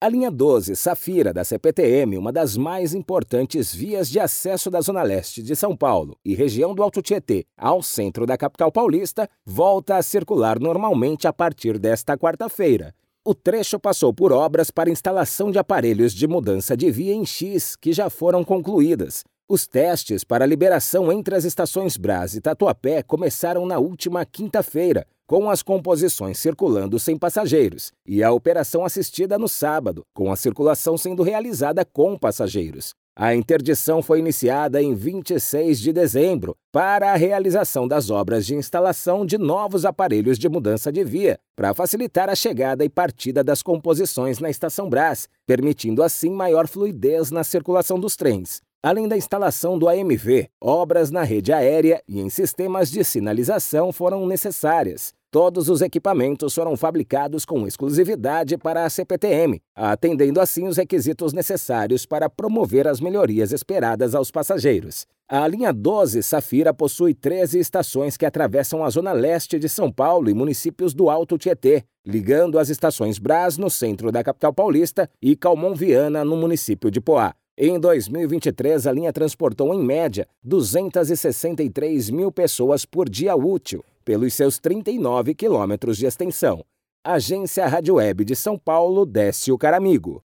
A linha 12 Safira da CPTM, uma das mais importantes vias de acesso da Zona Leste de São Paulo e região do Alto Tietê ao centro da capital paulista, volta a circular normalmente a partir desta quarta-feira. O trecho passou por obras para instalação de aparelhos de mudança de via em X que já foram concluídas. Os testes para liberação entre as estações Brás e Tatuapé começaram na última quinta-feira, com as composições circulando sem passageiros, e a operação assistida no sábado, com a circulação sendo realizada com passageiros. A interdição foi iniciada em 26 de dezembro para a realização das obras de instalação de novos aparelhos de mudança de via, para facilitar a chegada e partida das composições na estação Brás, permitindo assim maior fluidez na circulação dos trens. Além da instalação do AMV, obras na rede aérea e em sistemas de sinalização foram necessárias. Todos os equipamentos foram fabricados com exclusividade para a CPTM, atendendo assim os requisitos necessários para promover as melhorias esperadas aos passageiros. A linha 12 Safira possui 13 estações que atravessam a zona leste de São Paulo e municípios do Alto Tietê, ligando as estações Brás, no centro da capital paulista, e Calmon Viana, no município de Poá. Em 2023, a linha transportou, em média, 263 mil pessoas por dia útil, pelos seus 39 quilômetros de extensão. Agência Rádio Web de São Paulo, Décio Caramigo.